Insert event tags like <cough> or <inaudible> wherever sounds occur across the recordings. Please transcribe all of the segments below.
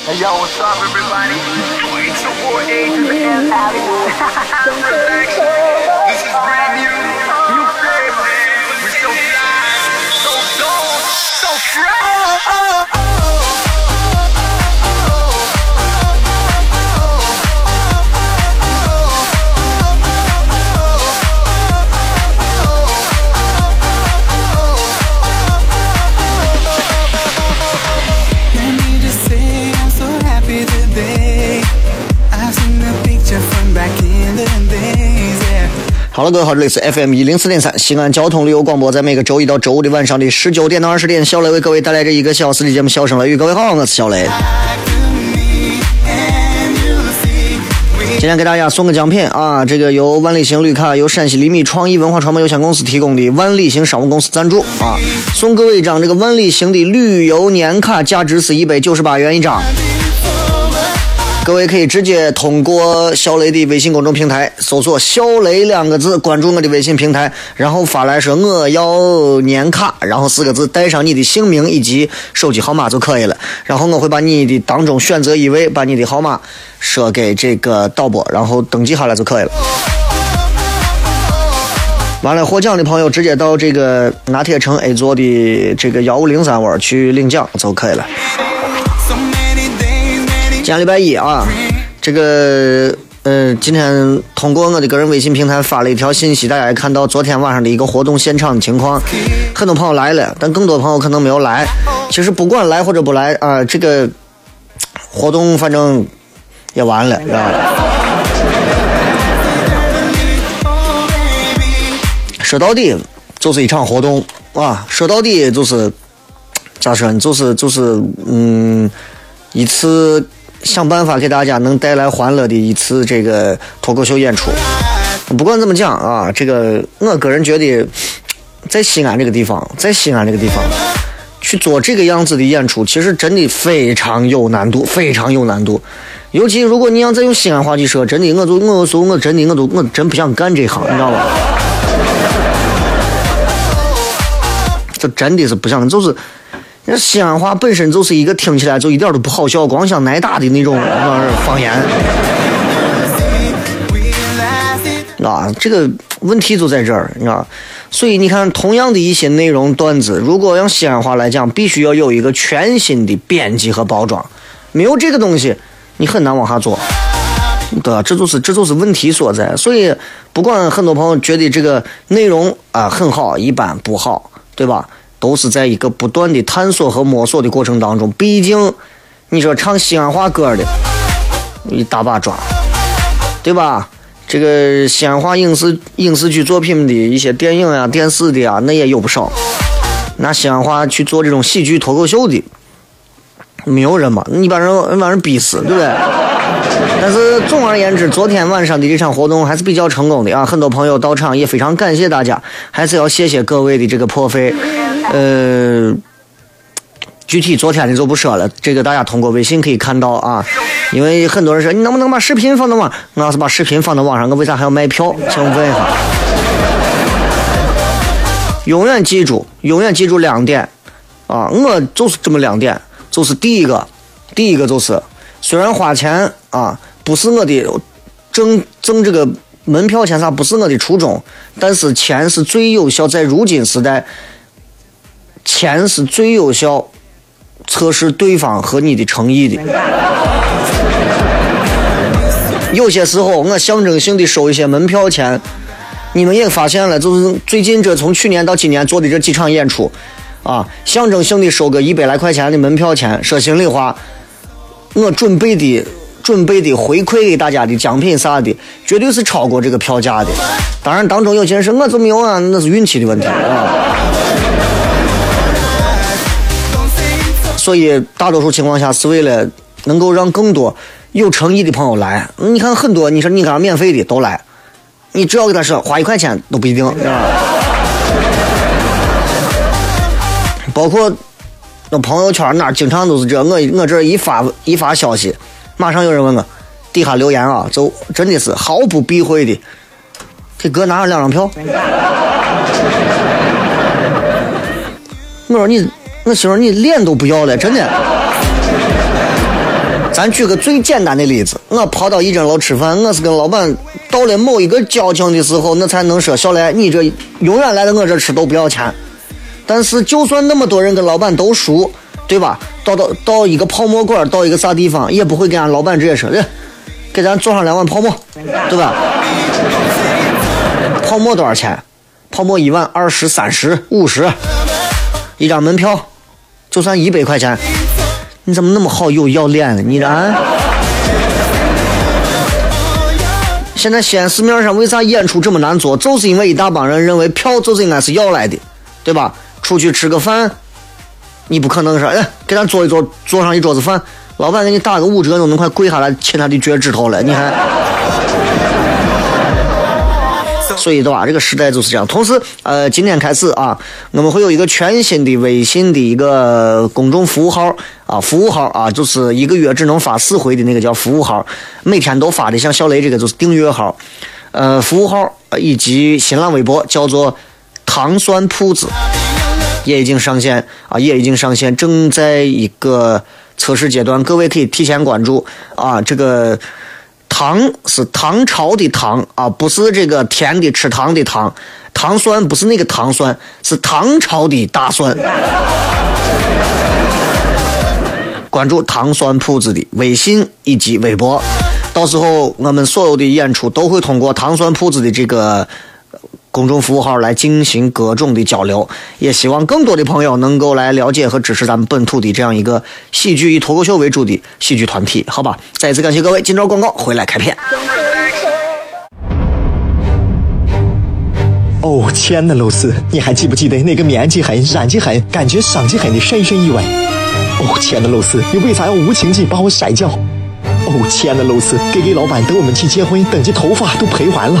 Hey yo, what's up, everybody? It's your boy A to the Addy. <laughs> this is brand new, new flavor. We're so fly, so dope, so fresh. 好了，各位好，这里是 FM 一零四点三西安交通旅游广播，在每个周一到周五的晚上的十九点到二十点，小雷为各位带来这一个小时的节目《笑声雷雨》。各位好，我是小雷。今天给大家送个奖品啊，这个由万里行绿卡由陕西厘米创意文化传媒有限公司提供的万里行商务公司赞助啊，送各位一张这个万里行的旅游年卡，价值是一百九十八元一张。各位可以直接通过小雷的微信公众平台搜索“小雷”两个字，关注我的微信平台，然后发来说我要年卡，然后四个字带上你的姓名以及手机号码就可以了。然后我会把你的当中选择一位，把你的号码说给这个导播，然后登记下来就可以了。完了，获奖的朋友直接到这个拿铁城 A 座的这个幺五零三窝去领奖就可以了。今天礼拜一啊，这个呃，今天通过我的个人微信平台发了一条信息，大家也看到昨天晚上的一个活动现场的情况，很多朋友来了，但更多朋友可能没有来。其实不管来或者不来啊，这个活动反正也完了，知道吧？说到底就是一场活动啊，说到底就是咋说呢？就是就是嗯，一次想办法给大家能带来欢乐的一次这个脱口秀演出。不管怎么讲啊，这个我个人觉得，在西安这个地方，在西安这个地方去做这个样子的演出，其实真的非常有难度，非常有难度。尤其如果你要再用西安话去说，真的，我就我说我真的我都我真不想干这行，你知道吧？这真的是不想，就是这西安话本身就是一个听起来就一点都不好笑，光想挨打的那种方言啊，这个问题就在这儿，你知道。所以你看，同样的一些内容段子，如果用西安话来讲，必须要有一个全新的编辑和包装，没有这个东西，你很难往下做。对吧？这就是这就是问题所在。所以，不管很多朋友觉得这个内容啊、很好，一般不好，对吧？都是在一个不断的探索和摸索的过程当中。毕竟，你说唱西安话歌的一大把抓，对吧？这个西安话影视影视剧作品的一些电影啊、电视的啊，那也有不少。拿西安话去做这种喜剧脱口秀的，没有人嘛？你把人把人逼死，对不对？但是总而言之，昨天晚上的这场活动还是比较成功的啊，很多朋友到场，也非常感谢大家，还是要谢谢各位的这个破费。呃，具体昨天的就不说了，这个大家通过微信可以看到啊。因为很多人说你能不能把视频放到网？我要是把视频放到网上，我为啥还要卖票？请问一下。永远记住，永远记住两点啊！我就是这么两点，就是第一个，第一个就是虽然花钱啊不是我的挣挣这个门票钱啥不是我的初衷，但是钱是最有效，在如今时代，钱是最有效测试对方和你的诚意的。有些时候我象征性的收一些门票钱，你们也发现了，就是最近这从去年到今年做的这几场演出，啊，象征性的收个一百来块钱的门票钱。说心里话，我准备的准备的回馈给大家的奖品啥的，绝对是超过这个票价的。当然，当中有些人说我就没有啊，那是运气的问题啊。所以，大多数情况下是为了能够让更多有诚意的朋友来。你看很多，你说你给他免费的都来，你只要给他说花一块钱都不一定，是吧？包括那朋友圈那经常都是这，我我这一发一发消息，马上有人问我，底下留言啊，就真的是毫不避讳的，给哥拿上两张票。我说你，我媳妇你脸都不要了，真的。咱举个最简单的例子，我跑到一整楼吃饭，我是跟老板到了某一个交情的时候，那才能说小雷，你这永远来到我这吃都不要钱。但是就算那么多人跟老板都熟，对吧？到到到一个泡沫馆，到一个啥地方，也不会跟俺老板直接说，来，给咱做上两碗泡沫，对吧？泡沫多少钱？泡沫一碗二十、三十、五十，一张门票就算一百块钱。你怎么那么好有要脸呢？你这啊？现在西安市面上为啥演出这么难做？就是因为一大帮人认为票就是应该是要来的，对吧？出去吃个饭，你不可能说，哎，给咱做一做，做上一桌子饭，老板给你打个五折，都能快跪下来亲他的脚趾头了，你看。所以的话，这个时代就是这样。同时，呃，今天开始啊，我们会有一个全新的微信的一个公众服务号啊，服务号啊，就是一个月只能发四回的那个叫服务号，每天都发的，像小雷这个就是订阅号，呃，服务号以及新浪微博叫做糖酸铺子，也已经上线啊，也已经上线，正在一个测试阶段，各位可以提前关注啊，这个。糖是唐朝的糖啊，不是这个甜的吃糖的糖。糖酸不是那个糖酸，是唐朝的大蒜。关注糖酸铺子的微信以及微博，到时候我们所有的演出都会通过糖酸铺子的这个公众服务号来进行各种的交流。也希望更多的朋友能够来了解和支持咱们本土的这样一个喜剧以脱口秀为主的喜剧团体，好吧？再次感谢各位，今朝广告回来开片。哦，亲爱的露丝，你还记不记得那个面积狠、染技狠、感觉伤及狠的深深意外？哦，亲爱的露丝，你为啥要无情地把我甩掉？哦，亲爱的露丝给给老板等我们去结婚，等级头发都赔完了。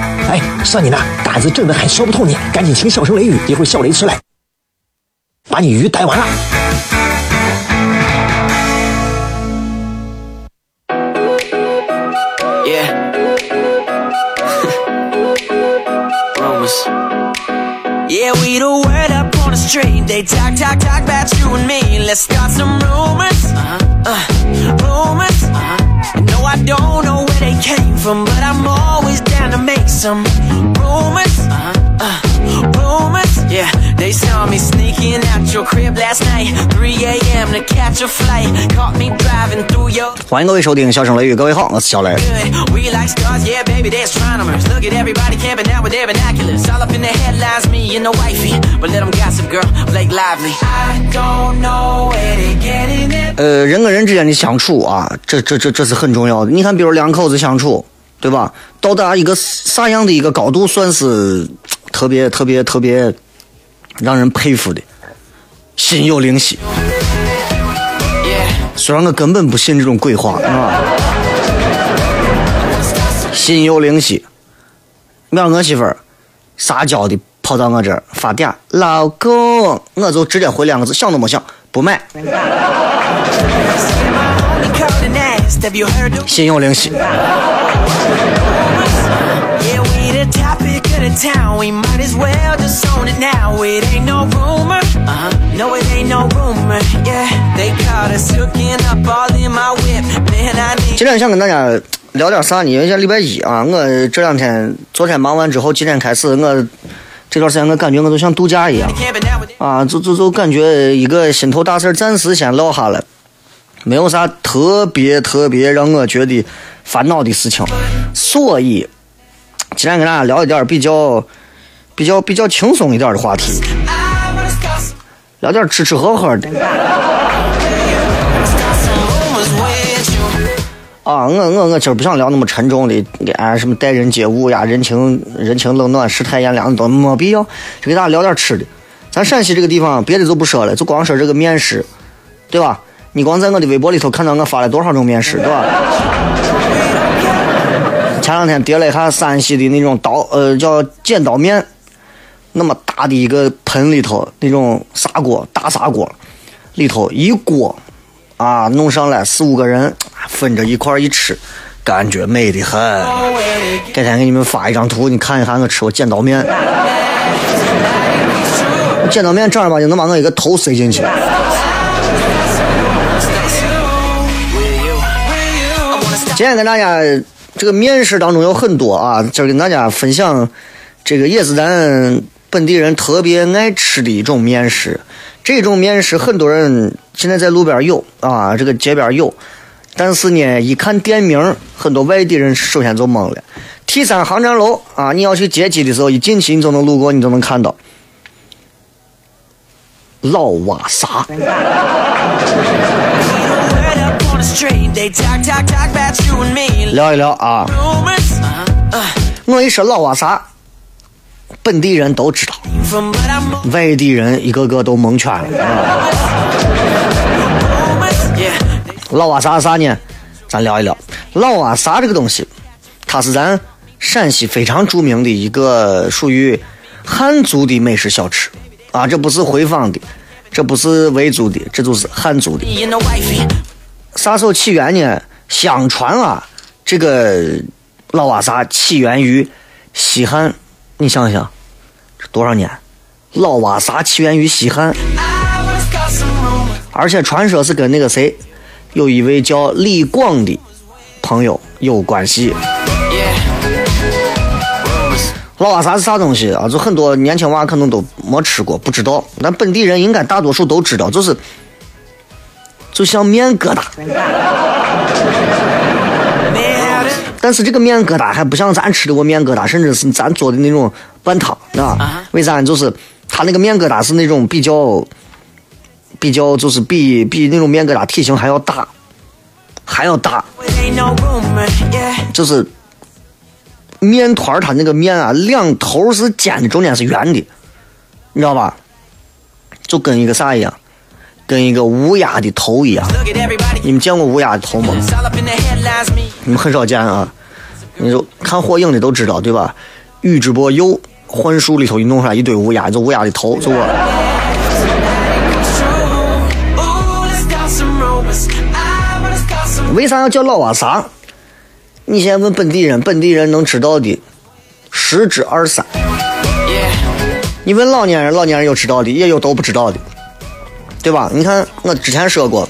哎，算你那胆子正的很，说不透你，赶紧请笑声雷雨，一会儿笑雷出来，把你鱼逮完了。Yeah. Rumors. Yeah, we the word up on the street. They talk, talk, talk about you and me. Let's start some rumors. Uh-huh. Uh, rumors. Uh-huh. No, I don't know where they came from, but I'm always make some rumors. Uh-huh. Uh, rumors. Yeah, they saw me sneaking out your crib last night. 3 a.m. to catch a flight. Caught me driving through your 欢迎各位收听《笑声雷雨》，各位好，我是小雷。 good. We like stars, yeah, baby, they're astronomers. Look at everybody camping out with their binoculars. All up in the headlines, me and the wifey. But let them gossip, girl, Blake Lively. I don't know where they getting it. 呃，人跟人之间的相处啊，这这这这是很重要的。你看，比如两口子相处， 对吧？到达一个啥样的一个高度，算是特别特别特别让人佩服的，心有灵犀。虽然我根本不信这种鬼话啊，心有灵犀。你看我媳妇儿撒娇的跑到我这儿发嗲，老公，我就直接回两个字，想都没想，不买。心有灵犀。Town, we might as well just own it now. It ain't no rumor, uh-huh. no, it ain't no rumor. Yeah, they caught us hooking up all in my whip. Man, I need. 今天想跟大家聊点啥呢？因为现在礼拜一啊，我这两天昨天忙完之后，今天开始我这段时间我感觉我都像度假一样啊，就就就感觉一个心头大事暂时先落下了，没有啥特别特别让我觉得烦恼的事情，所以今天跟大家聊一点比较比较比较轻松一点的话题，聊点吃吃喝喝的。啊，我我我今儿不想聊那么沉重的，哎，什么待人接物呀，人情人情冷暖，世态炎凉都没必要，就给大家聊点吃的。咱陕西这个地方，别的就不说了，就光说这个面食，对吧？你光在我的微博里头看到我发了多少种面食，对吧？前两天叠了一下山西的那种刀，呃，叫剪刀面，那么大的一个盆里头，那种砂锅，大砂锅，里头一锅啊，弄上来四五个人分着一块儿一吃，感觉美得很。改天给你们发一张图，你看一看我吃过剪刀面。剪刀面正儿八经能把我一个头塞进去。今天跟大家这个面食当中有很多啊，今儿跟大家分享这个也是咱本地人特别爱吃的一种面食。这种面食很多人现在在路边有啊，这个街边有，但是呢，一看店名，很多外地人首先就懵了。T 三航站楼啊，你要去接机的时候，一进去你就能路过，你就能看到老瓦萨。<laughs> 聊一聊啊。Uh, 我一说老瓦萨，本地人都知道。外地人一个个都蒙圈了。啊老瓦萨啥呢？咱聊一聊。老瓦萨这个东西，它是咱陕西非常著名的一个属于汉族的美食小吃。啊，这不是回坊的，这不是维族的，这就是汉族的。啥时候起源呢？相传啊，这个老瓦萨起源于西汉，你想想，这多少年？老瓦萨起源于西汉，而且传说是跟那个谁，有一位叫李广的朋友有关系。老瓦萨是啥东西啊？就很多年轻娃可能都没吃过，不知道。但本地人应该大多数都知道，就是就像面疙瘩，但是这个面疙瘩还不像咱吃的过面疙瘩，甚至是咱做的那种拌汤啊。为啥？就是它那个面疙瘩是那种比较比较，就是比比那种面疙瘩体型还要大，还要大。就是面团儿它那个面啊，两头是尖的，中间是圆的，你知道吧？就跟一个啥一样，跟一个乌鸦的头一样。你们见过乌鸦的头吗？你们很少见啊。你就看火影的都知道，对吧？宇智波鼬幻术里头一弄出来一堆乌鸦，就乌鸦的头，就我。为啥要叫老瓦萨？你现在问本地人，本地人能知道的十之二三。你问老年人，老年人有知道的，也有都不知道的，对吧？你看我之前说过，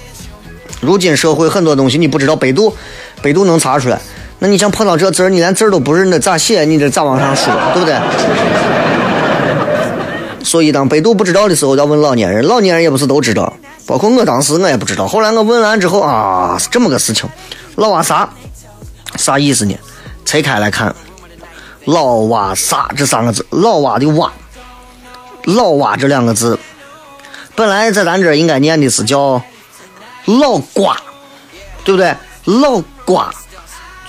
如今社会很多东西你不知道，百度，百度能查出来。那你像碰到这字儿，你连字儿都不认得，咋写？你这咋往上说，对不对？所以当百度不知道的时候，要问老年人，老年人也不是都知道，包括我当时我也不知道。后来我问完之后啊，是这么个事情，老瓦萨啥意思呢？拆开来看，老瓦萨这三个字，老瓦的瓦。老蛙这两个字，本来在咱这应该念的是叫老瓜，对不对？老瓜，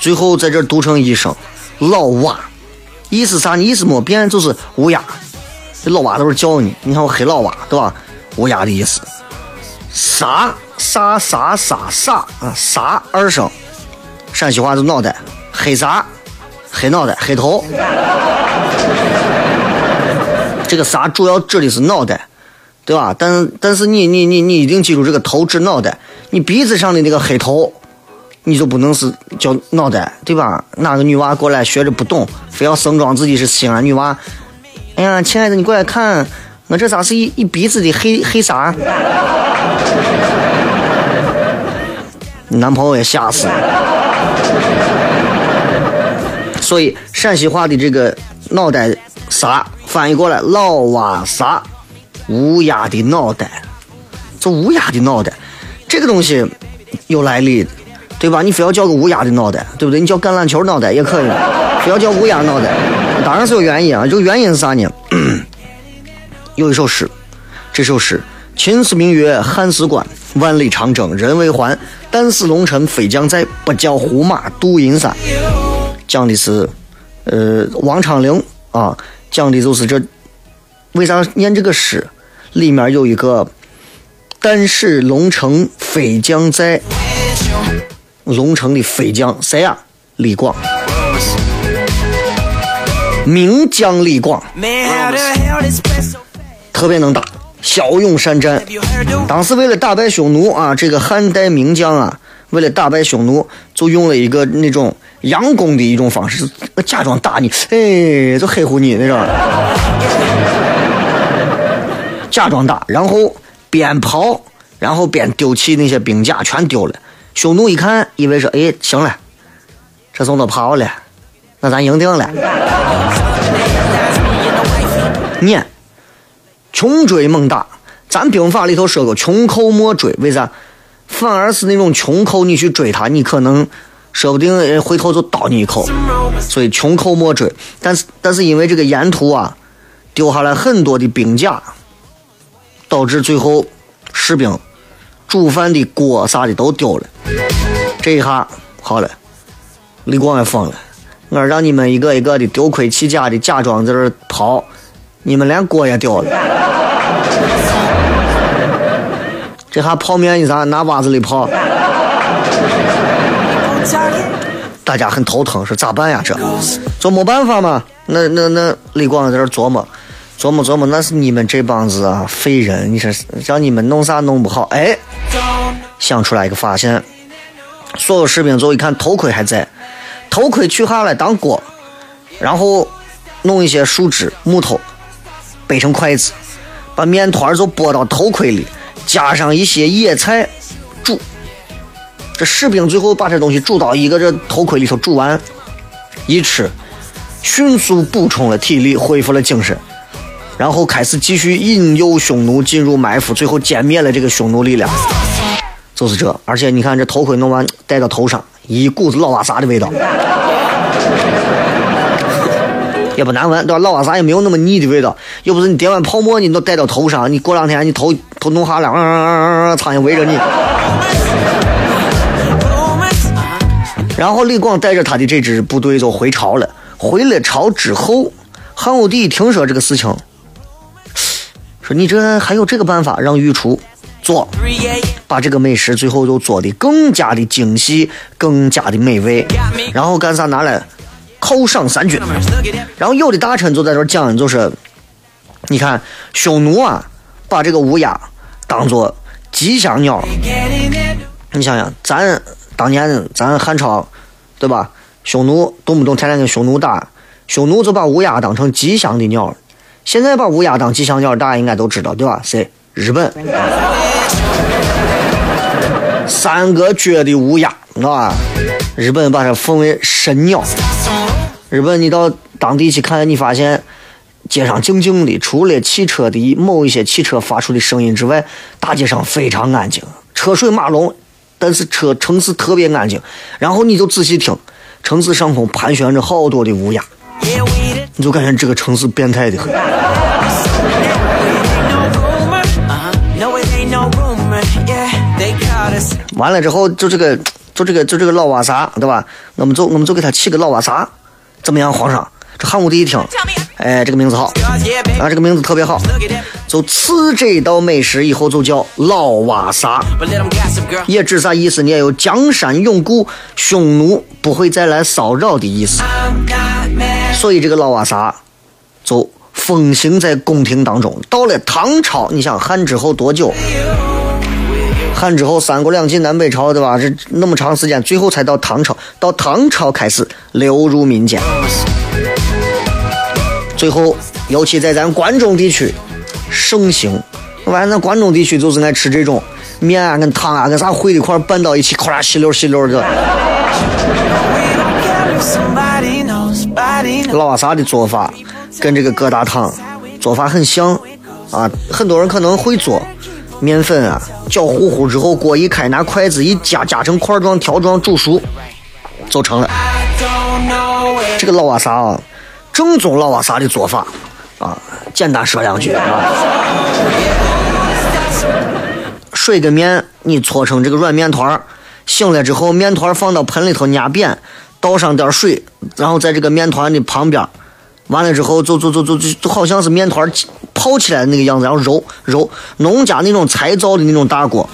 最后在这读成一声老蛙，意思啥？意思没变，就是乌鸦。这老蛙都是叫你，你看我黑老蛙，对吧？乌鸦的意思。啥啥啥啥啥啊？啥二声，陕西话就脑袋，黑啥？黑脑袋，黑头。这个啥主要指的是脑袋，对吧？但但是你你你你一定记住，这个头指脑袋，你鼻子上的那个黑头，你就不能是叫脑袋，对吧？哪个女娃过来学着不懂，非要盛装自己是西安女娃？哎呀，亲爱的，你过来看，我这咋是一一鼻子的黑黑啥？你 <laughs> 男朋友也吓死了。所以陕西话的这个脑袋啥翻译过来，老蛙啥，乌鸦的脑袋，这乌鸦的。脑袋，这个东西有来历的，对吧？你非要叫个乌鸦的。脑袋，对不对？你叫橄榄球脑袋也可以，非要叫乌鸦脑袋，当然是有原因啊。这个原因是啥呢？有一首诗，这首诗“秦时明月汉时关，万里长征人未还。但使龙城飞将在，不教胡马度阴山。”讲的。是，呃，王昌龄啊，讲的。就是这。为啥念这个诗？里面有一个“但使龙城飞将在”，龙城的飞将谁呀？李广，名将李广，特别能打，骁勇善战。当时为了打败匈奴啊，这个汉代名将啊，为了打败匈奴，就用了一个那种佯攻的一种方式，假装打你，哎，就黑乎你那种，假装打，然后边跑，然后边丢弃那些兵甲，全丢了。匈奴一看，以为说，哎，行了，这送都跑了，那咱赢定了。<laughs> 念。穷追猛打。咱兵法里头说过，穷寇莫追，为啥？反而是那种穷寇，你去追他，你可能说不定回头就刀你一口。所以穷寇莫追。但是但是因为这个沿途啊，丢下来很多的兵甲，导致最后士兵煮饭的锅啥的都丢了。这一下好了，李广也疯了，我让你们一个一个的丢盔弃甲的假装在这儿跑，你们连锅也丢了。这下泡面你咋拿袜子里泡？大家很头疼，说咋办呀？这这没办法嘛。那那那李广在这琢磨，琢磨琢磨，那是你们这帮子啊废人，你说让你们弄啥弄不好？哎，想出来一个发现，所有士兵最后一看头盔还在，头盔取下来当锅，然后弄一些树枝木头掰成筷子，把面团儿就拨到头盔里，加上一些野菜煮。这士兵最后把这东西煮到一个这头盔里头煮完，一吃，迅速补充了体力，恢复了精神，然后开始继续引诱匈奴进入埋伏，最后歼灭了这个匈奴力量。就是这，而且你看这头盔弄完戴到头上，一股子老瓦萨的味道，也不难闻，对吧？老瓦萨也没有那么腻的味道。又不是你点完泡沫，你都戴到头上，你过两天你头头弄哈了，嗯嗯嗯，苍蝇围着你。然后李广带着他的这支部队就回朝了。回了朝之后，汉武帝听说这个事情，你这还有这个办法，让御厨做，把这个美食最后就做的更加的精细，更加的美味。然后干啥拿来犒赏三军。然后有的大臣就在这讲，就是你看匈奴啊，把这个乌鸦当做吉祥鸟。你想想，咱当年咱汉朝，对吧？匈奴动不动天天跟匈奴打，匈奴就把乌鸦当成吉祥的鸟。现在把乌鸦当吉祥鸟，大家应该都知道，对吧？谁？日本。三个脚的乌鸦，知道吧？日本把它奉为神鸟。日本，你到当地去看，你发现街上静静的，除了汽车的某一些汽车发出的声音之外，大街上非常安静，车水马龙，但是车城市特别安静。然后你就仔细听，城市上空盘旋着好多的乌鸦，你就感觉这个城市变态的很。完了之后，就这个，就这个，就这个老瓦萨，对吧？我们就我们就给他起个老瓦萨，怎么样，皇上？这汉武帝一听，哎，这个名字好，啊，这个名字特别好，就赐这道美食以后就叫老瓦萨。也指啥意思你也？有江山永固，匈奴不会再来骚扰的意思。所以这个老瓦萨就风行在宫廷当中。到了唐朝，你想汉之后多久？汉之后三国两晋南北朝，对吧？这那么长时间，最后才到唐朝，到唐朝开始流入民间。最后，尤其在咱关中地区盛行。完，咱关中地区就是爱吃这种面啊、跟汤啊、跟啥烩一块拌到一起，咔啦稀溜稀溜的。老瓦萨的做法跟这个疙瘩汤做法很像啊，很多人可能会做。面粉啊，搅糊糊之后，锅一开，拿筷子一夹，夹成块状、条状，煮熟，就成了。这个老瓦萨啊，正宗老瓦萨的做法啊，简单说两句啊。水跟面你搓成这个软面团儿，醒了之后，面团放到盆里头压扁，倒上点水，然后在这个面团的旁边，完了之后就就就就就就好像是面团泡起来的那个样子，然后揉揉。农家那种柴灶的那种大锅，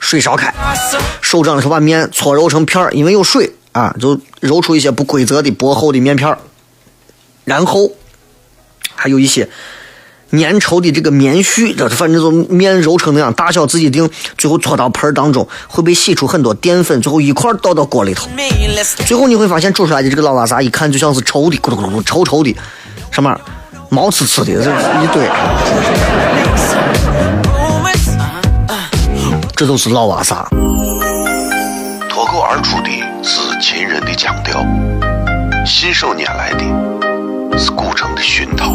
水烧开，手掌的时候把面搓揉成片儿，因为有水啊，就揉出一些不规则的薄厚的面片儿，然后还有一些粘稠的这个棉絮，这反正就面揉成那样，大小自己定，最后搓到盆当中，会被洗出很多淀粉，最后一块倒到锅里头。最后你会发现煮出来的这个老瓦萨一看就像是稠的，咕噜咕噜咕稠稠的，什么毛刺刺的，这一堆，这都是老瓦萨。脱口而出的是秦人的腔调，信手拈来的是古城的熏陶，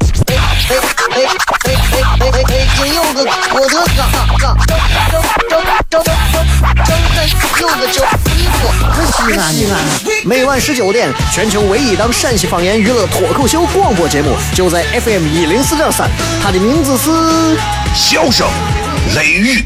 哎哎哎哎哎！北京有个郭德纲，纲正正正正正正有个叫西瓜，可西安西安。每晚十九点，全球唯一档陕西方言娱乐脱口秀广播节目，就在 FM 一零四点三，它的名字是笑声雷雨，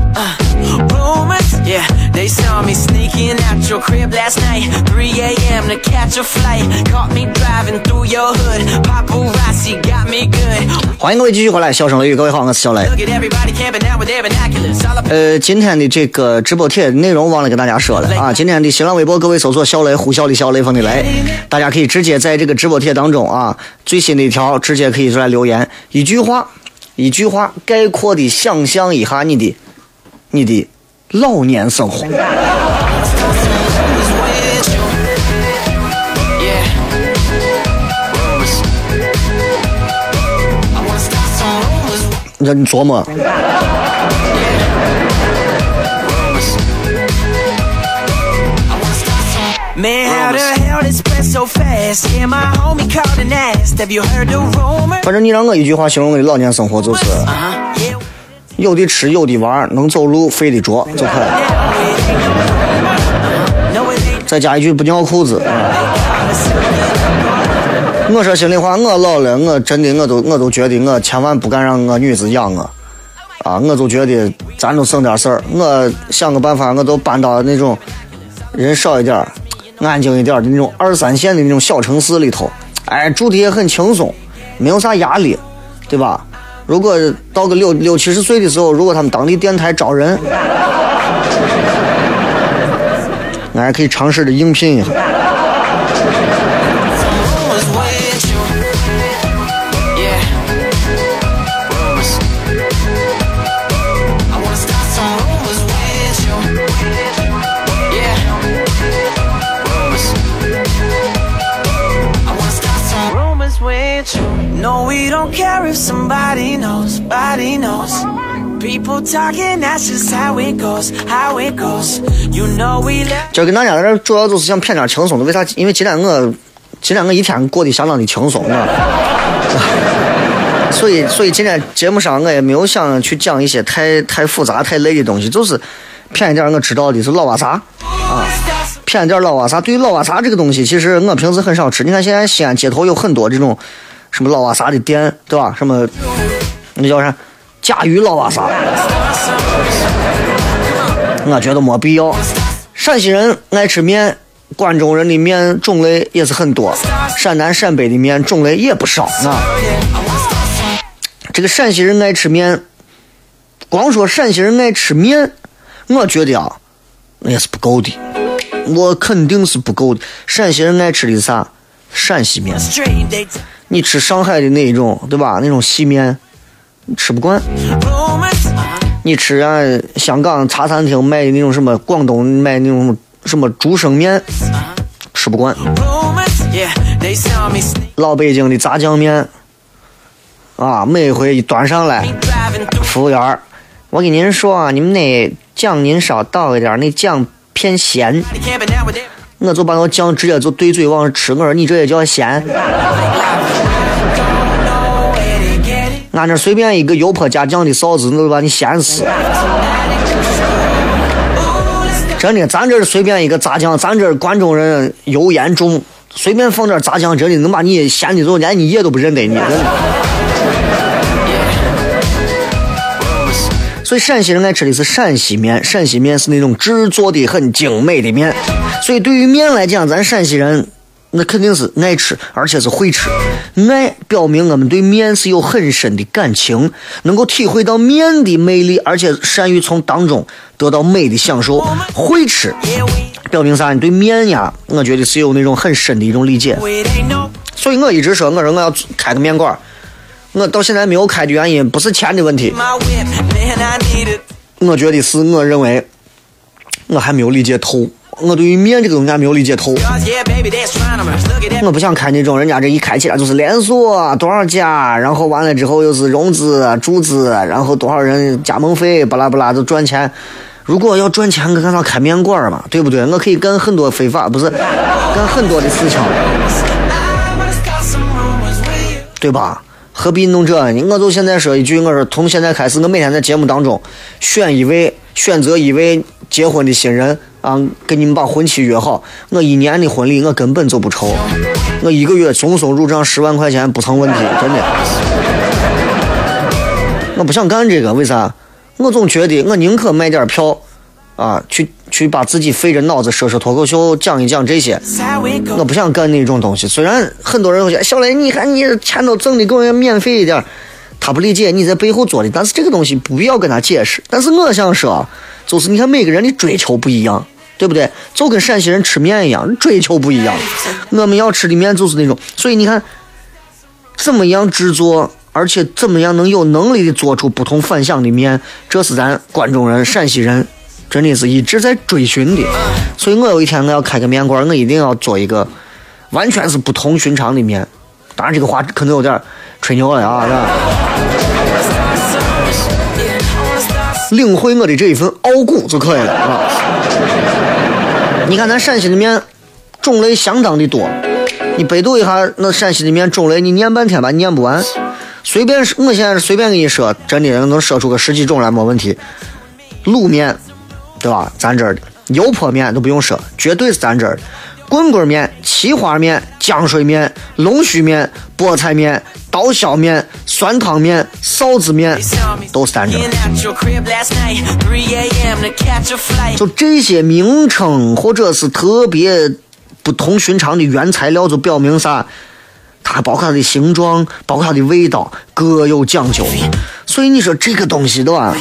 they saw me sneaking out your crib last night. 3 a.m. to catch a flight. Caught me driving through your hood. Paparazzi got me good. 欢迎各位继续回来，笑声雷雨，各位好，我是小雷。呃，今天的这个直播帖内容忘了跟大家说了啊。今天的新浪微博，各位搜索“小雷”，呼啸的小雷锋的雷，大家可以直接在这个直播帖当中啊，最新的一条直接可以出来留言，一句话，一句话概括的想象一下你的你的老年生活，让你琢磨。反正你让我一句话形容我的老年生活就是。有的吃，有的玩，能走路，飞得着就可以了。再加一句不尿裤子。我说心里话，我老了，我真的我都我都觉得我千万不敢让我女子养我，啊，我就觉得咱都省点事儿，我想个办法，我都搬到那种人少一点、安静一点的那种二三线的那种小城市里头，哎，住的也很轻松，没有啥压力，对吧？如果到个六六七十岁的时候，如果他们当地电台招人，俺还可以尝试着应聘一下。Don't care if somebody knows, body knows. People talking, that's just how it goes, how it goes. You know we let 今儿跟大家在这主要就是想骗点轻松的，为啥？因为今天我，今天我一天过得相当的轻松，你知道吗？所以，所以今天节目上我也没有想去讲一些太太复杂、太累的东西，就是骗一点我知道的，是老瓦啥啊，偏点老瓦萨。对于老瓦萨这个东西，其实我平时很少吃。你看现在西安街头有很多这种什么老瓦萨的店，对吧？什么那叫啥？甲鱼老瓦萨。我觉得没必要。陕西人爱吃面，关中人的面种类也是很多，陕南、陕北的面种类也不少啊。这个陕西人爱吃面，光说陕西人爱吃面，我觉得啊，那也是不够的，我肯定是不够的。陕西人爱吃的是啥？陕西面。你吃上海的那一种，对吧？那种细面，吃不惯。你吃啊，香港茶餐厅卖的那种什么，广东卖那种什么竹升面，吃不惯。老北京的炸酱面，啊，每回一端上来，服务员，我跟您说啊，你们那酱您少倒一点，那酱偏咸。我就把那酱直接就对嘴往上吃，我说你这也叫咸？俺这随便一个油泼加酱的臊子，那都把你咸死。真的，咱这随便一个炸酱，咱这关中人油盐重，随便放点炸酱，真的能把你咸的都连你爷都不认得你，真的。所以陕西人爱吃的是陕西面，陕西面是那种制作的很精美的面。所以对于面来讲，咱陕西人那肯定是爱吃，而且是会吃。爱表明我们对面是有很深的感情，能够体会到面的魅力，而且善于从当中得到美的享受。会吃表明啥？你对面呀，我觉得是有那种很深的一种理解。所以我一直说，我说我要开个面馆，我到现在没有开的原因不是钱的问题，我觉得是我认为我还没有理解透，我对于面这个东西还没有理解透。我不想开那种人家这一开起来就是连锁多少家，然后完了之后又是融资注资，然后多少人加盟费，巴拉巴拉都赚钱。如果要赚钱，我干啥开面馆嘛？对不对？我可以干很多非法，不是干很多的事情，对吧？何必弄这呢？我就现在说一句，我说从现在开始，我每天在节目当中选一位，选择一位结婚的新人啊，给你们把婚期约好。我一年的婚礼我根本就不愁，我一个月松松入账十万块钱不成问题，真的。我不想干这个，为啥？我总觉得我宁可卖点票，啊，去去把自己费着脑子说说脱口秀，讲一讲这些。我不想干那种东西。虽然很多人会觉得小雷，你看你钱都挣的给我免费一点，他不理解你在背后做的，但是这个东西不必要跟他解释。但是我想说，就是你看每个人的追求不一样，对不对？就跟陕西人吃面一样，追求不一样。我们要吃的面就是那种，所以你看，怎么样制作，而且怎么样能有能力的做出不同凡响的面，这是咱关中人、陕西人真的是一直在追寻的。所以我有一天我要开个面馆，我一定要做一个完全是不同寻常的面。当然，这个话可能有点吹牛了啊，是吧？领会我的这一份傲骨就可以了啊。你看咱陕西的面种类相当的多，你百度一下那陕西的面种类，你念半天吧，念不完。随便是，我现在随便跟你说，真的能说出个十几种来没问题。卤面，对吧？咱这儿的油泼面都不用说，绝对是咱这儿的。棍棍面、奇花面、浆水面、龙须面、菠菜面、刀削面、酸汤面、臊子面都是咱这儿。就这些名称或者是特别不同寻常的原材料，就表明啥？它包括它的形状，包括它的味道，各有讲究。所以你说这个东西对吧，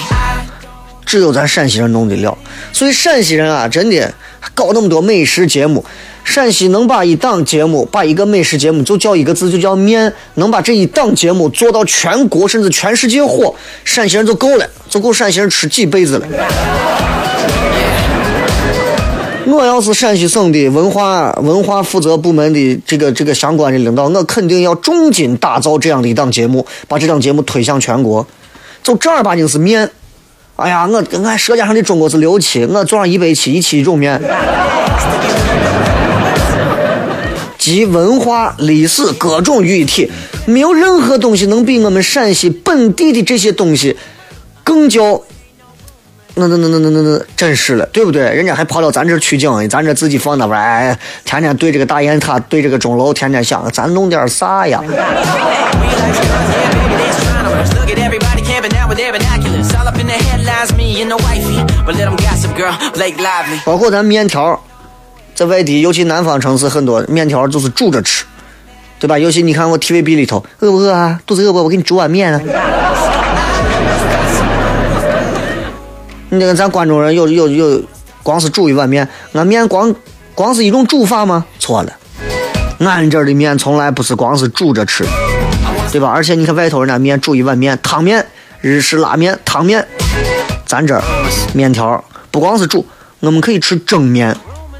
只有咱陕西人弄得了。所以陕西人啊，真的搞那么多美食节目，陕西能把一档节目，把一个美食节目就叫一个字，就叫面，能把这一档节目做到全国甚至全世界火，陕西人就够了，就够陕西人吃几辈子了。我要是陕西省的文化文化负责部门的这个这个相关的领导，我肯定要重金打造这样的一档节目，把这档节目推向全国。就正儿八经是面，哎呀，我跟俺《舌尖上的中国》是六期，我做上一百期，一期一种面，<laughs> 集文化、历史各种于一体，没有任何东西能比我们陕西本地的这些东西更叫那那那那那那那真是了，对不对？人家还跑到咱这取经，咱这自己放那边儿，天天对这个大雁塔，对这个钟楼，天天想，咱弄点啥呀？包括咱面条，在外地，尤其南方城市，很多面条就是煮着吃，对吧？尤其你看我 TVB 里头，饿不饿啊？肚子饿不？我给你煮碗面啊。你这个咱关中人有有有，光是煮一碗面，俺面光光是一种煮法吗？错了，俺这儿的面从来不是光是煮着吃，对吧？而且你看外头人家面煮一碗面，汤面、日式拉面、汤面，咱这儿面条不光是煮，我们可以吃蒸面，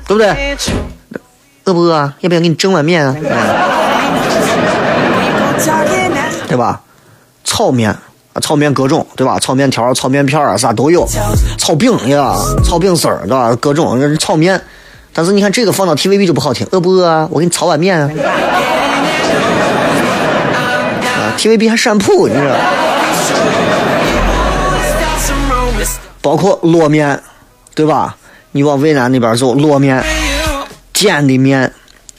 对不对？饿不饿啊？要不要给你蒸碗面啊？对吧？炒面，啊炒面各种，对吧？炒面条、炒面片啊，啥都有。炒饼呀，炒饼丝儿，对吧？各种炒面。但是你看这个放到 TVB 就不好听，饿不饿啊？我给你炒碗面啊。啊，TVB 还闪谱，你知道？包括烙面，对吧？你往渭南那边走，烙面、煎的面、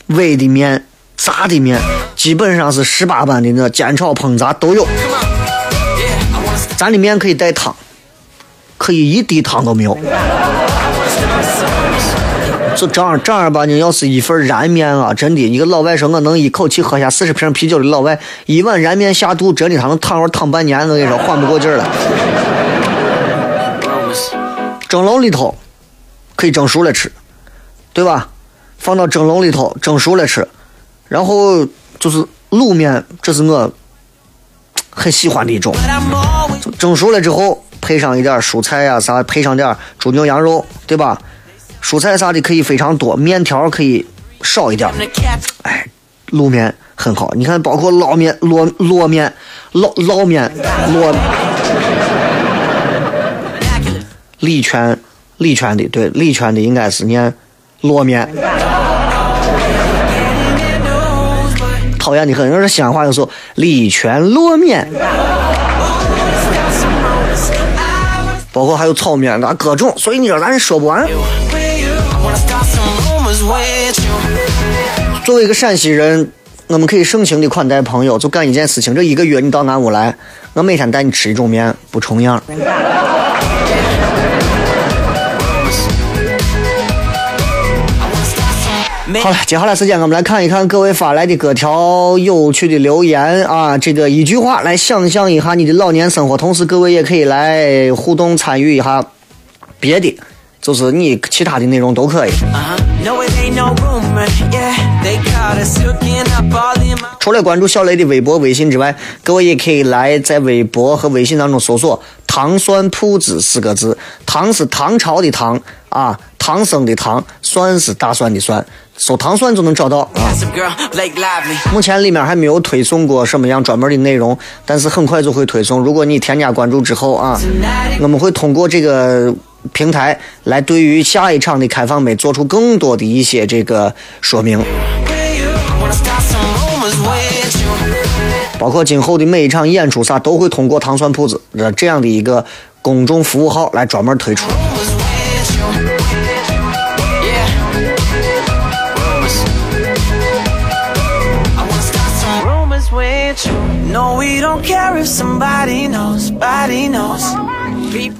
煨的面、炸的面，基本上是十八般的那煎炒烹炸都有。咱的面可以带汤，可以一滴汤都没有。就正儿正儿八经，要是一份燃面啊，真的，一个老外说我能一口气喝下四十瓶啤酒的老外，一碗燃面下肚，真的他能躺会儿躺半年，我跟你说，缓不过劲儿来。蒸笼里头可以蒸熟了吃，对吧？放到蒸笼里头蒸熟了吃，然后就是卤面，这是我很喜欢的一种。蒸熟了之后，配上一点蔬菜呀、啥，配上点猪牛羊肉，对吧？蔬菜啥的可以非常多，面条可以少一点。哎，卤面很好，你看，包括捞面、烙烙面、捞捞面、烙。礼泉，礼泉的对，礼泉的应该是念烙面。<laughs> 讨厌的很，要是西安话就说礼泉烙面。包括还有炒面啊，各种，所以你说咱说不完。作为一个陕西人，我们可以盛情的款待朋友，就干一件事情。这一个月你到俺屋来，我每天带你吃一种面，不重样。好了，接下来时间我们来看一看各位发来的各条有趣的留言啊。这个一句话来想象一下你的老年生活，同时各位也可以来互动参与一下别的，就是你其他的内容都可以。Uh-huh. 除了关注小雷的微博、微信之外，各位也可以来在微博和微信当中搜索“糖蒜铺子”四个字。糖是唐朝的唐啊，唐僧的唐，蒜是大蒜的蒜，搜糖蒜就能找到啊。目前里面还没有推送过什么样专门的内容，但是很快就会推送。如果你添加关注之后啊，我们会通过这个平台来对于下一场的开放麦做出更多的一些这个说明。包括今后的每一场演出啥都会通过糖蒜铺子的这样的一个公众服务号来专门推出。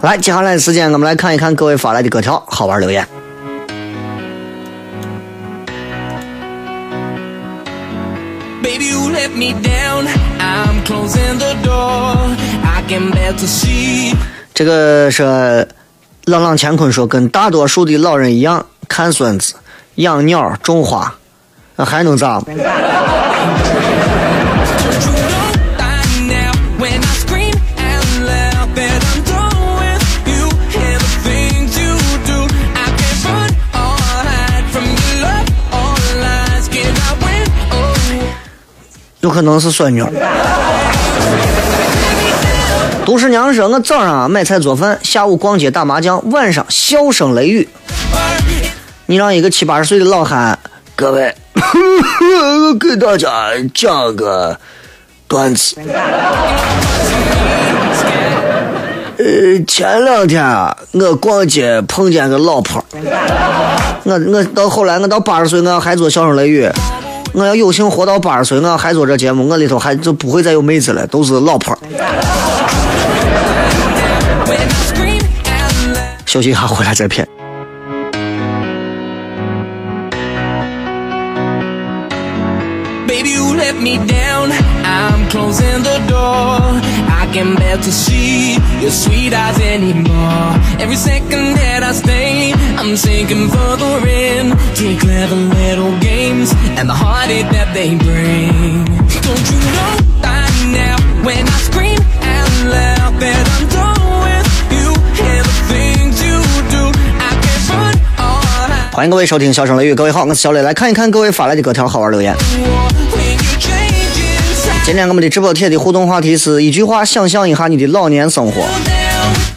来，接下来的时间我们来看一看各位发来的各条好玩留言。Baby, you let me down. 这个是朗朗乾坤说，跟大多数的老人一样，看孙子、养鸟、种花，那还能咋？有可能是孙女。杜十娘说：“我早上啊买菜做饭，下午逛街打麻将，晚上笑声雷雨。你让一个七八十岁的老汉，各位，给大家讲个段子。呃，前两天啊，我逛街碰见个老婆，我我到后来我到八十岁，我还做笑声雷雨，我要有幸活到八十岁，我还做这节目，我里头还就不会再有妹子了，都是老婆。休息一下，回来再骗。Baby, you let me down. I'm closing the door. I can bear to see your sweet eyes anymore. Every second that I stay, I'm sinking further in to your clever little games and the heartache that they bring. Don't you know by now when I scream and laugh that I'm done with you and the things you do, I can't run or hide. 欢迎各位收听《笑声雷雨》，各位好，我是小磊，来看一看各位发来的各条好玩留言。 今天我们的直播贴的互动话题是一句话，想象一下你的老年生活。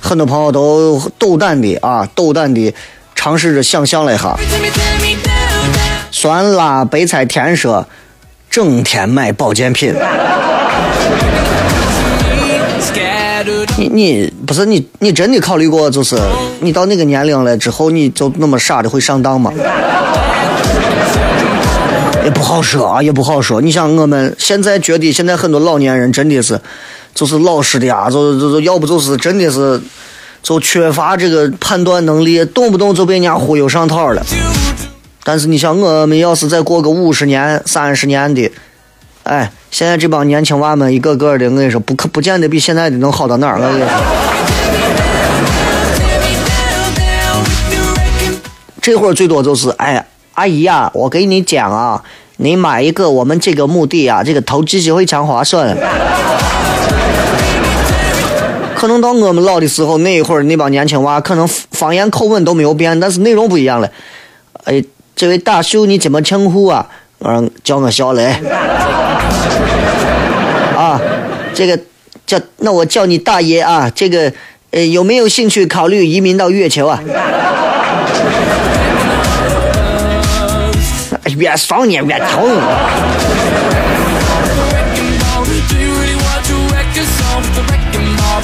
很多朋友都斗胆的啊，斗胆的尝试着想象了一下，酸辣白菜田说，整天买保健品。你你不是你你真的考虑过，就是你到那个年龄了之后，你就那么傻的会上当吗？也不好说啊，也不好说。你想，我们现在觉得现在很多老年人真的是，就是老实的呀，就就就要不就是真的是，就缺乏这个判断能力，动不动就被人家忽悠上套了。但是你想，我们要是再过个五十年、三十年的，哎，现在这帮年轻娃们一个个的，我跟你说，不可不见得比现在的能好到哪儿。我跟你说。这会儿最多就是，哎呀，阿姨呀、我给你讲啊，你买一个我们这个墓地啊，这个投资是非常划算。<laughs> 可能到我们老的时候，那一会儿那帮年轻娃可能方言口吻都没有变，但是内容不一样了。哎，这位大叔你怎么称呼啊？嗯，叫我小雷。<laughs> 啊，这个叫那我叫你大爷啊。这个呃，有没有兴趣考虑移民到月球啊？Wrecking ball, with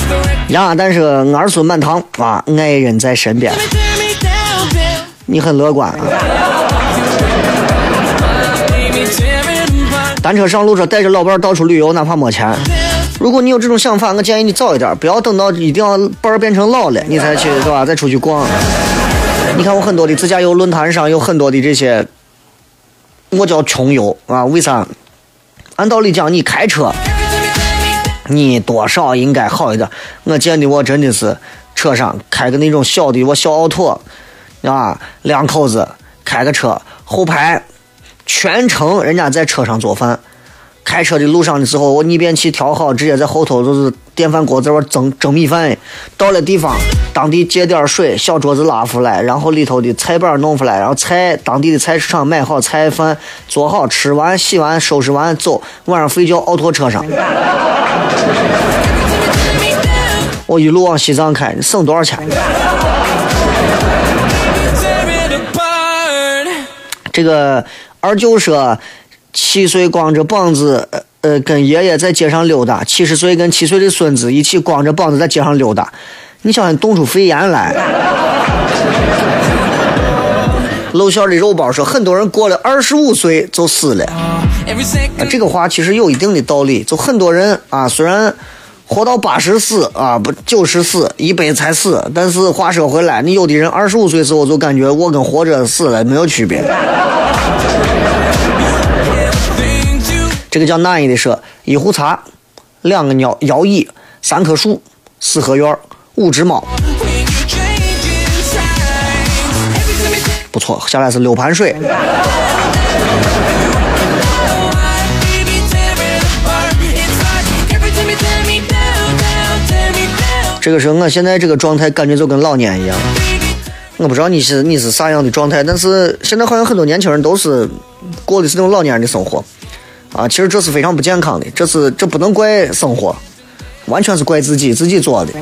the wreck- 呀，但是儿孙满堂啊，爱人在身边，你很乐观啊。单车上路说带着老伴儿到处旅游，哪怕没钱。如果你有这种想法，我建议你早一点，不要等到一定要伴儿变成老了，你才去，对吧？再出去逛。你看我很多的自驾游论坛上有很多的这些，我叫穷游啊，为啥？按道理讲，你开车，你多少应该好一点。我见的我真的是车上开个那种小的我小奥拓，啊，两口子开个车，后排全程人家在车上做饭。开车的路上的时候，我逆变器调好，直接在后头就是电饭锅在那蒸蒸米饭。到了地方，当地接点水，小桌子拉出来，然后里头的菜板弄出来，然后菜当地的菜市场买好菜饭，做好吃完洗完收拾完走，晚上睡觉奥拓车上。我一路往西藏开，省多少钱？这个二舅说，七岁光着膀子，呃，跟爷爷在街上溜达；七十岁跟七岁的孙子一起光着膀子在街上溜达。你想想，冻出肺炎来。露馅的肉包说，很多人过了二十五岁就死了。这个话其实有一定的道理。就很多人啊，虽然活到八十死啊，不九十死，一百才死，但是话说回来，你有的人二十五岁时候就感觉我跟活着死了没有区别。这个叫哪一的说，一壶茶，两个鸟摇椅，三棵树，四合院，五只猫，不错。下来是六盘水。这个时候我现在这个状态，感觉就跟老年一样。我不知道你是你是啥样的状态，但是现在好像很多年轻人都是过的是那种老年人的生活，啊，其实这是非常不健康的，这是这不能怪生活，完全是怪自己自己做的。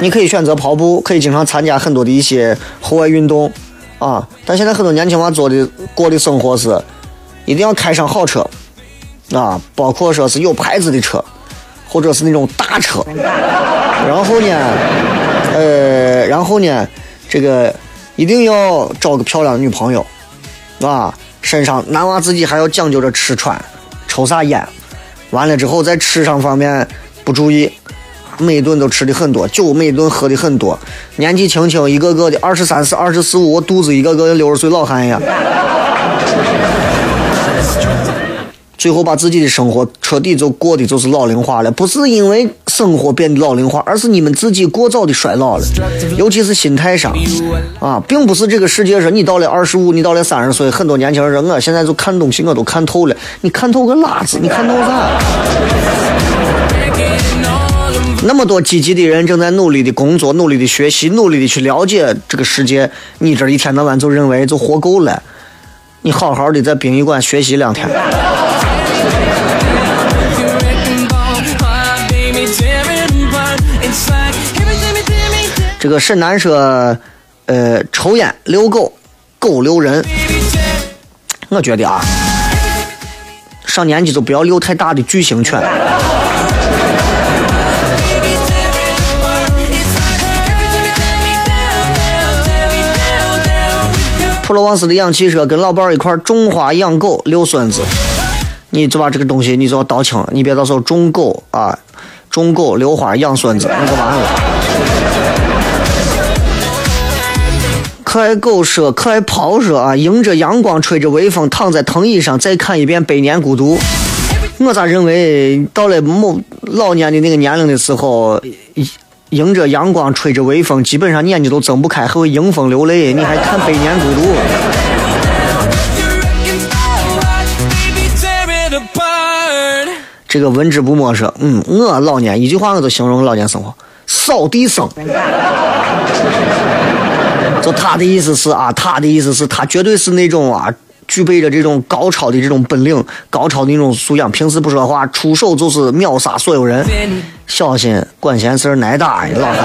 你可以选择跑步，可以经常参加很多的一些户外运动，啊，但现在很多年轻娃做的过的生活是，一定要开上好车，啊，包括说是有牌子的车，或者是那种大车，然后呢，呃，然后呢，这个一定要找个漂亮的女朋友，啊，身上男娃自己还要讲究着吃穿，抽啥烟，完了之后在吃上方面不注意，每一顿都吃的很多，酒每一顿喝的很多，年纪轻轻一个个的二十三四、二十四五，我肚子一个个跟六十岁老汉一样。最后把自己的生活彻底就过的就是老龄化了，不是因为生活变得老龄化，而是你们自己过早的衰老了，尤其是心态上，啊，并不是这个世界上你到了二十五，你到了三十岁，很多年轻人，我现在就看东西我都看透了，你看透个拉子，你看透啥？那么多积极的人正在努力的工作，努力的学习，努力的去了解这个世界，你这一天到晚就认为就活够了，你好好的在殡仪馆学习两天。这个沈南说，呃，抽烟遛狗，狗遛人。我觉得啊，上年纪就不要遛太大的巨型犬。普罗旺斯的氧气车跟老伴儿一块儿种花养狗遛孙子，你就把这个东西你就要倒清，你别到时候种狗啊，种狗遛花养孙子，那就完了。可爱狗说，可爱跑说啊，迎着阳光，吹着微风，躺在藤椅上，再看一遍《百年孤独》。我咋认为到了某老年的那个年龄的时候，迎着阳光，吹着微风，基本上眼睛都睁不开，还会迎风流泪，你还看《百年孤独》？这个文之不墨说，嗯，我老年一句话我就形容老年生活：扫地僧。就他的意思是啊，他的意思是，他绝对是那种啊，具备着这种高超的这种本领、高超的那种素养。平时不说话，出手就是秒杀所有人，小心管闲事挨打呀，老汉。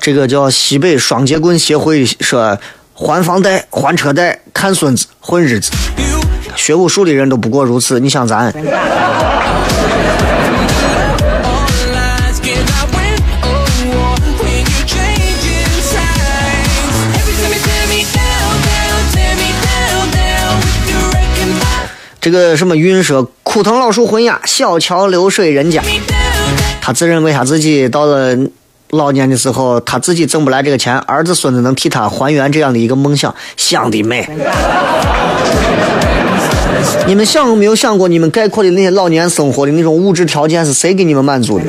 这个叫西北双节棍协会说，还房贷、还车贷、看孙子、混日子，学武术的人都不过如此。你想咱？这个什么云说枯藤老树昏鸦，小桥流水人家。他自认为他自己到了老年的时候，他自己挣不来这个钱，儿子孙子能替他还原这样的一个梦想，想的美。你们想没有想过，你们概括的那些老年生活的那种物质条件是谁给你们满足的？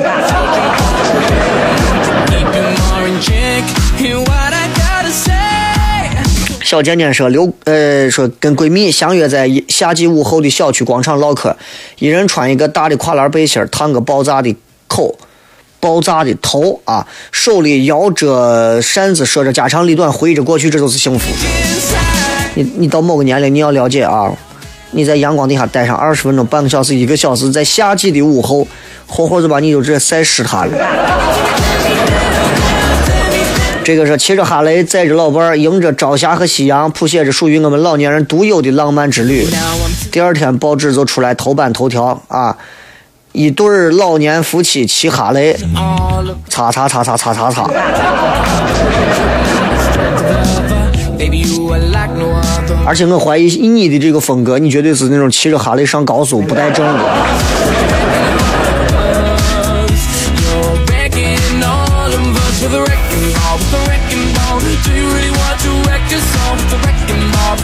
小贱贱说刘呃说跟闺蜜相约在夏季午后的小区广场唠嗑，一人穿一个大的跨栏背心，烫个爆炸的口，爆炸的头啊，手里摇着扇子，说着家长里短，回忆着过去，这就是幸福。你你到某个年龄，你要了解啊，你在阳光底下待上二十分钟、半个小时、一个小时，在夏季的午后，活活就把你就直接晒湿塌了。这个是骑着哈雷，载着老伴儿，迎着朝霞和夕阳，谱写着属于我们老年人独有的浪漫之旅。第二天报纸就出来头版头条啊，一对儿老年夫妻骑哈雷，擦擦擦擦擦擦擦。而且我怀疑以你的这个风格，你绝对是那种骑着哈雷上高速不带证的。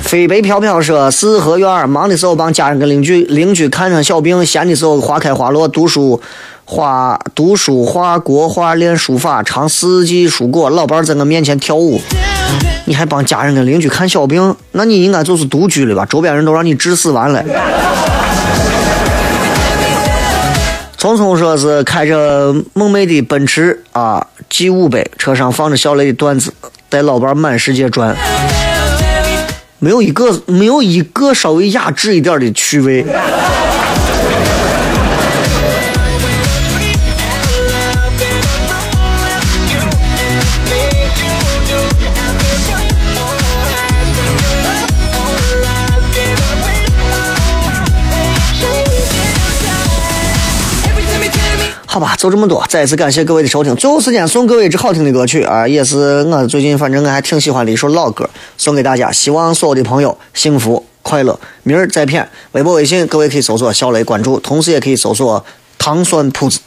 飞白飘飘说：四合院忙的时候帮家人跟邻居邻居看上小病，闲的时候花开花落，读书画读书画国画练书法，尝四季蔬果。老伴儿在我面前跳舞，你还帮家人跟邻居看小病？那你应该就是独居了吧？周边人都让你治死完了。聪聪说是开着梦寐的奔驰啊 G 五百，车上放着小雷的段子，带老伴儿满世界转，没有一个没有一个稍微雅致一点的趣味。好吧，就这么多。再一次感谢各位的收听。最后时间送各位一支好听的歌曲啊，也是我最近反正我还挺喜欢的一首老歌，送给大家。希望所有的朋友幸福快乐。明儿再片，微博、微信各位可以搜索小雷关注，同时也可以搜索糖酸铺子。